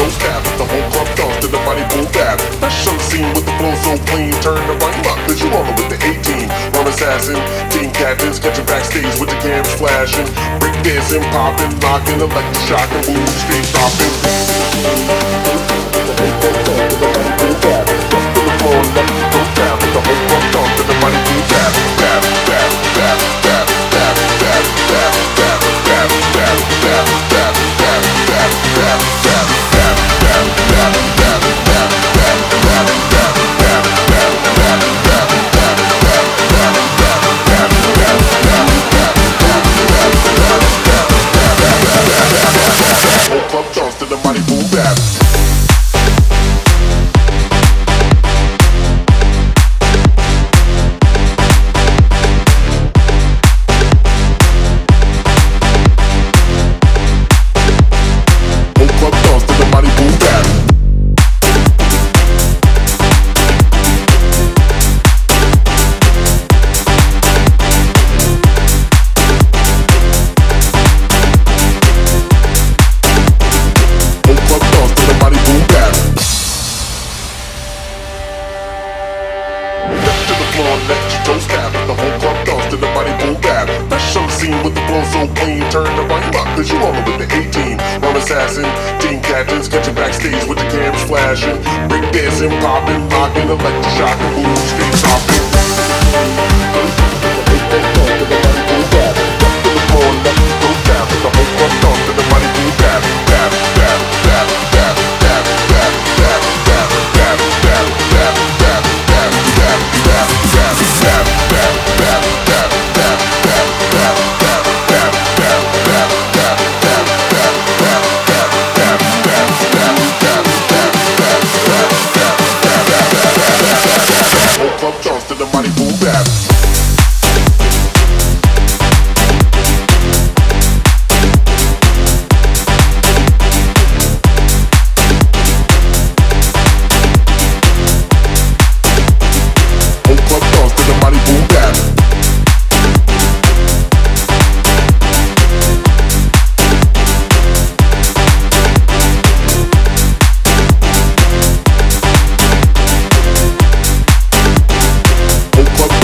your toes. The whole club toss to the body. Let's show the scene with the flow so clean. Turn the volume up, cause you rollin' with the 18. Run assassin, team captains, catching backstage with the cams flashing. Break dancing, popping, locking, electric shocking, boom, straight dropping. body move back. Let your toes tap. The whole club toss to the body boom bap. Let's show the scene with the flow so clean. Turn the volume up, cause you rollin' with the 18. Run assassin, team captains, catching backstage with the cams flashing. Break dancing, popping, locking, electric shocking, boom, straight dropping. fuck